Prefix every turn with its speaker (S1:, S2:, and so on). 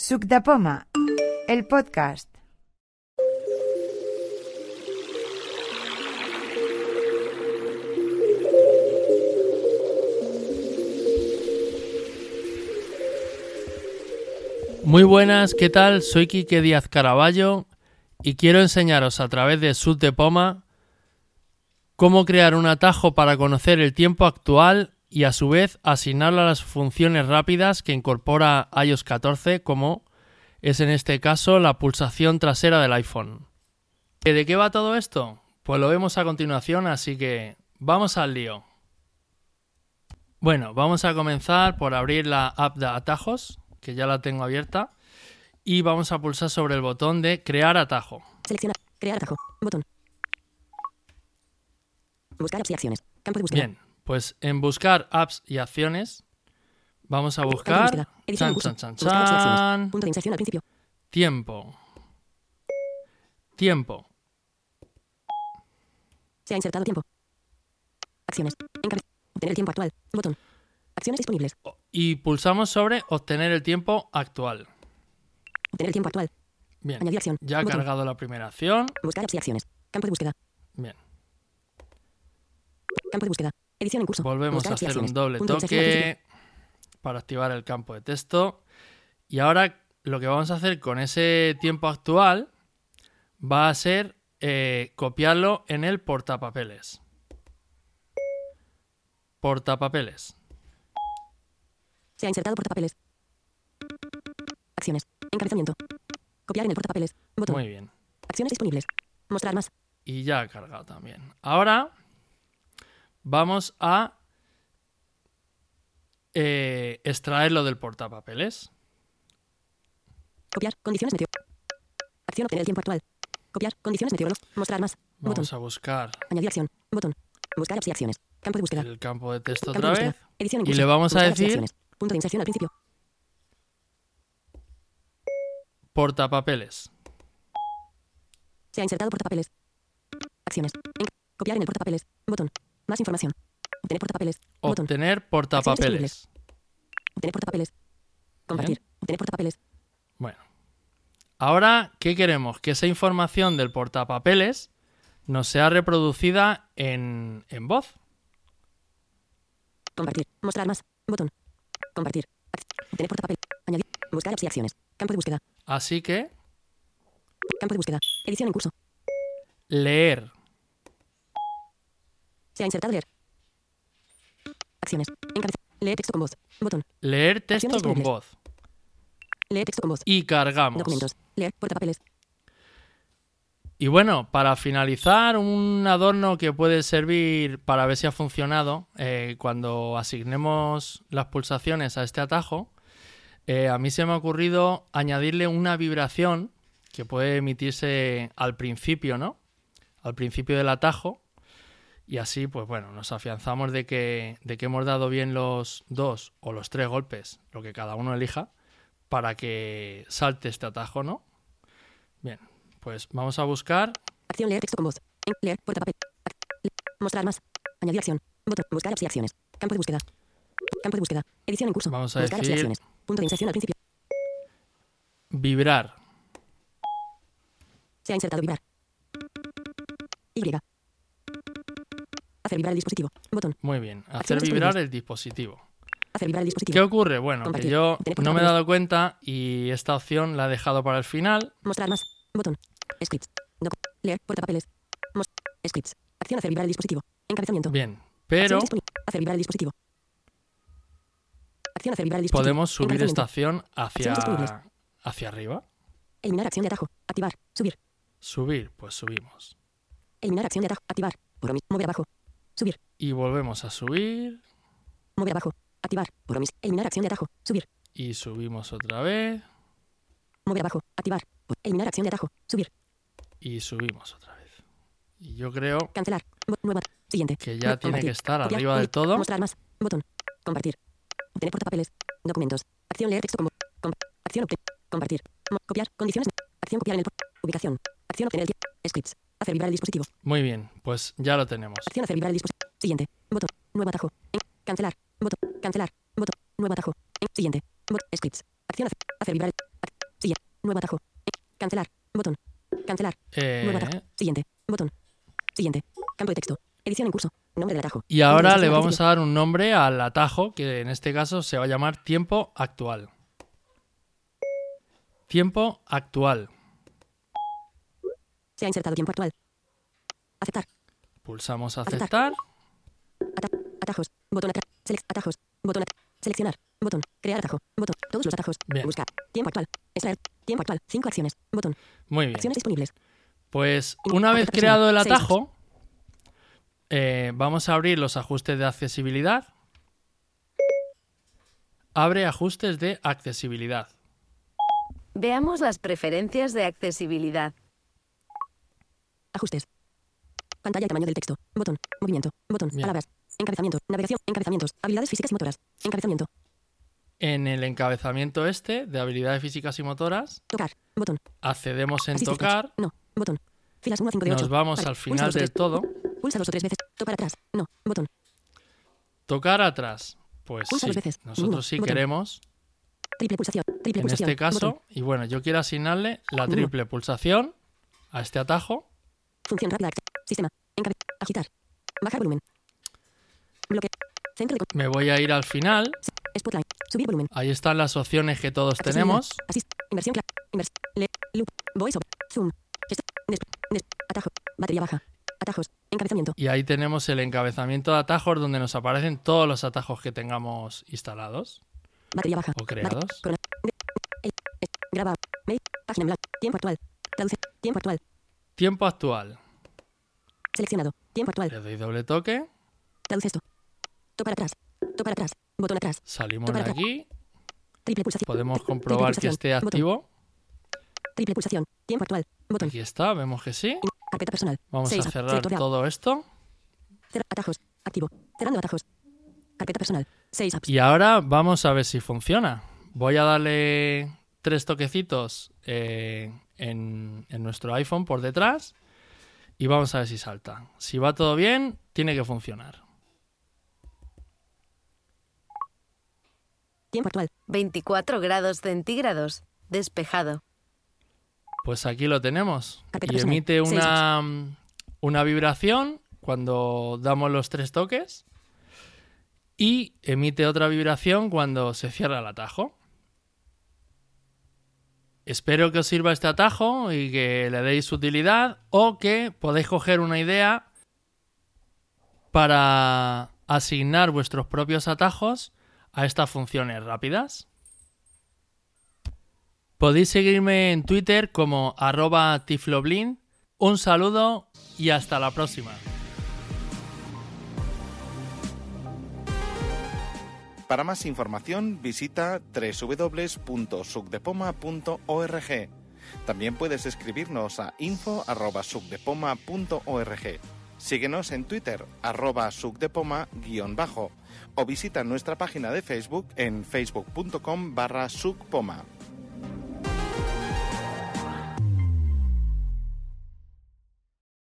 S1: Suc el podcast.
S2: Muy buenas, ¿qué tal? Soy Quique Díaz Caraballo y quiero enseñaros a través de Sud de Poma cómo crear un atajo para conocer el tiempo actual y a su vez asignarlo a las funciones rápidas que incorpora iOS 14 como es en este caso la pulsación trasera del iPhone. ¿De qué va todo esto? Pues lo vemos a continuación, así que vamos al lío. Bueno, vamos a comenzar por abrir la app de atajos, que ya la tengo abierta, y vamos a pulsar sobre el botón de crear atajo.
S3: Seleccionar. Crear atajo. Botón. Buscar acciones. Campo de búsqueda.
S2: Bien, pues en buscar apps y acciones vamos a buscar chan, chan, chan, chan,
S3: Punto de inserción al principio.
S2: tiempo. Tiempo.
S3: Se ha insertado tiempo. Acciones. Obtener el tiempo actual. Botón. Acciones disponibles.
S2: Y pulsamos sobre obtener el tiempo actual.
S3: Obtener el tiempo actual.
S2: Bien,
S3: Añadir acción.
S2: ya ha
S3: Botón.
S2: cargado la primera acción.
S3: Buscar apps y acciones. Campo de búsqueda.
S2: Bien,
S3: Campo de búsqueda. Edición en curso.
S2: volvemos
S3: Buscar
S2: a hacer un doble toque para activar el campo de texto. Y ahora lo que vamos a hacer con ese tiempo actual va a ser eh, copiarlo en el portapapeles. Portapapeles.
S3: Se ha insertado portapapeles. Acciones. Encabezamiento. Copiar en el portapapeles. Botón.
S2: Muy bien.
S3: Acciones disponibles. Mostrar más.
S2: Y ya ha cargado también. Ahora vamos a eh, extraerlo del portapapeles.
S3: Copiar. Condiciones meteo. Acción. Obtener el tiempo actual. Copiar. Condiciones meteorológicas. Mostrar más. Botón.
S2: Vamos a buscar
S3: Añadir acción. Botón. Buscar apps y acciones. Campo de búsqueda.
S2: el campo de texto
S3: Campo de
S2: otra
S3: búsqueda.
S2: vez.
S3: Edición
S2: y le vamos a
S3: Buscar y
S2: decir-.
S3: Punto de inserción al principio.
S2: Portapapeles.
S3: Se ha insertado portapapeles. Acciones. En- copiar en el portapapeles. Botón. Más información. Obtener portapapeles.
S2: Obtener portapapeles.
S3: Obtener portapapeles. Compartir. Obtener portapapeles.
S2: Bueno. Ahora, ¿qué queremos? Que esa información del portapapeles nos sea reproducida en, en voz.
S3: Compartir. Mostrar más. Botón. Compartir. Obtener portapapeles. Añadir. Buscar apps y acciones. Campo de búsqueda.
S2: Así que,
S3: Campo de búsqueda. Edición en curso.
S2: leer.
S3: Se ha insertado leer. Acciones. Encabezar. Lee texto con voz. Botón.
S2: Leer texto con voz.
S3: Lee texto con voz.
S2: Y cargamos.
S3: Documentos. Leer portapapeles.
S2: Y bueno, para finalizar, un adorno que puede servir para ver si ha funcionado eh, cuando asignemos las pulsaciones a este atajo, eh, a mí se me ha ocurrido añadirle una vibración que puede emitirse al principio, ¿no? Al principio del atajo. Y así, pues bueno, nos afianzamos de que, de que hemos dado bien los dos o los tres golpes, lo que cada uno elija, para que salte este atajo, ¿no? Bien, pues vamos a buscar
S3: Acción leer texto con voz. Leer portapapeles. Ac- le- Mostrar más. Añadir acción. Botón. Buscar acciones. Campo de búsqueda. Campo de búsqueda. Edición en curso.
S2: Vamos a
S3: Buscar
S2: decir-
S3: acciones. Punto de inserción al principio.
S2: vibrar.
S3: Se ha insertado vibrar. Y. Hacer vibrar el dispositivo. Botón.
S2: Muy bien. Hacer vibrar el dispositivo.
S3: Hacer vibrar el dispositivo.
S2: ¿Qué ocurre? Bueno, que
S3: Compartir.
S2: yo
S3: Tener
S2: no me he dado cuenta y esta opción la he dejado para el final.
S3: Mostrar más. Botón. Scripts. Doc. Leer. Portapapeles. Mos- Scripts. Acción hacer vibrar el dispositivo. Encabezamiento.
S2: Bien, pero
S3: Hacer vibrar el dispositivo. Acción hacer vibrar el dispositivo.
S2: podemos subir esta acción hacia, hacia arriba.
S3: Eliminar acción de atajo. Activar. Subir.
S2: Subir, pues subimos.
S3: Eliminar acción de atajo. Activar. Por. Mover abajo. Subir.
S2: Y volvemos a subir
S3: Mover abajo. Activar. Por omis. Eliminar acción de atajo. Subir.
S2: y subimos otra vez
S3: Mover abajo. Activar. Eliminar acción de atajo. Subir.
S2: y subimos otra vez. Y yo creo
S3: Cancelar. Nueva. Siguiente.
S2: que ya tiene que estar
S3: Copiar.
S2: arriba del todo.
S3: Mostrar más. Botón. Compartir. Obtener portapapeles. Documentos. Acción leer texto como. com- acción obtener. Compartir. Copiar. Condiciones. Acción copiar en el. Ubicación. Acción obtener. Scripts. Hacer vibrar el dispositivo.
S2: Muy bien, pues ya lo tenemos.
S3: Acción hacer vibrar el dispositivo. Siguiente. Botón. Nuevo atajo. Cancelar. Botón. Cancelar. Botón. Nuevo atajo. En- siguiente. Botón. Scripts. Acción hacer, hacer vibrar. el- ac- Nuevo atajo. Eh, Cancelar. Botón. Cancelar. Nuevo atajo.
S2: Eh,
S3: Siguiente. Botón. Siguiente. Campo de texto. Edición en curso. Nombre del atajo.
S2: y ahora le vamos a dar un nombre al atajo, que en este caso se va a llamar tiempo actual. Tiempo actual.
S3: Se ha insertado tiempo actual. Aceptar.
S2: Pulsamos
S3: Aceptar.
S2: aceptar.
S3: Ata- atajos. Botón atrás. Atajos. Botón atrás. Seleccionar. Botón. Crear atajo. Botón. Todos los atajos.
S2: Bien.
S3: Buscar. Tiempo actual. Extraer. Tiempo actual. Cinco acciones. Botón.
S2: Muy bien.
S3: Acciones disponibles.
S2: Pues una vez creado el atajo, eh, vamos a abrir los ajustes de accesibilidad. Abre ajustes de accesibilidad.
S4: Veamos las preferencias de accesibilidad.
S3: Ajustes. Pantalla y tamaño del texto. Botón. Movimiento. Botón.
S2: Bien.
S3: Palabras. Encabezamiento. Navegación. Encabezamientos. Habilidades físicas y motoras. Encabezamiento.
S2: En el encabezamiento este de habilidades físicas y motoras,
S3: Tocar. Botón.
S2: accedemos en tocar,
S3: No. Botón. Filas 1 a 5 de 8.
S2: nos vamos al final del todo.
S3: Pulsa dos o tres veces. Tocar atrás. No. Botón.
S2: Tocar atrás. Pues
S3: Pulsa
S2: sí,
S3: dos veces.
S2: nosotros sí
S3: Botón.
S2: queremos,
S3: Triple pulsación. Triple
S2: en
S3: pulsación.
S2: este caso,
S3: Botón.
S2: y bueno, yo quiero asignarle la triple pulsación a este atajo.
S3: Función rápida. Sistema. Encabe. Agitar. Bajar volumen. Bloque. Centro de.
S2: Me voy a ir al final.
S3: Spotlight. Subir volumen.
S2: Ahí están las opciones que todos tenemos.
S3: Asist. Inversión. Invers. Le. Loop. Voice over. Zoom. Atajo. Batería baja. Atajos. Encabezamiento.
S2: Y ahí tenemos el encabezamiento de atajos donde nos aparecen todos los atajos que tengamos instalados.
S3: Batería baja.
S2: O creados.
S3: Graba. Página en blanco. Tiempo actual. Traduce. Tiempo actual.
S2: Tiempo actual.
S3: Seleccionado. Tiempo actual.
S2: Le doy doble toque.
S3: Traduce esto. Tocar atrás. Tocar atrás. Botón atrás.
S2: Salimos de aquí.
S3: Triple pulsación.
S2: Podemos comprobar que esté
S3: Botón.
S2: activo.
S3: Triple pulsación. Tiempo actual. Botón.
S2: Aquí está, vemos que sí.
S3: Carpeta personal.
S2: Vamos
S3: Seis.
S2: a cerrar todo esto.
S3: Cerrar atajos. Activo. Cerrando atajos. Carpeta personal. 6 apps.
S2: Y ahora vamos a ver si funciona. Voy a darle tres toquecitos eh, en, en nuestro iPhone por detrás y vamos a ver si salta. Si va todo bien, tiene que funcionar.
S3: Tiempo actual.
S4: 24 grados centígrados. Despejado.
S2: Pues aquí lo tenemos. Y emite una vibración cuando damos los tres toques y emite otra vibración cuando se cierra el atajo. Espero que os sirva este atajo y que le deis utilidad o que podéis coger una idea para asignar vuestros propios atajos a estas funciones rápidas. Podéis seguirme en Twitter como arroba tifloblin. Un saludo y hasta la próxima.
S5: Para más información visita www.sucdepoma.org. También puedes escribirnos a info.sucdepoma.org. Síguenos en Twitter, arroba sucdepoma guion bajo, o visita nuestra página de Facebook en facebook.com barra sucpoma.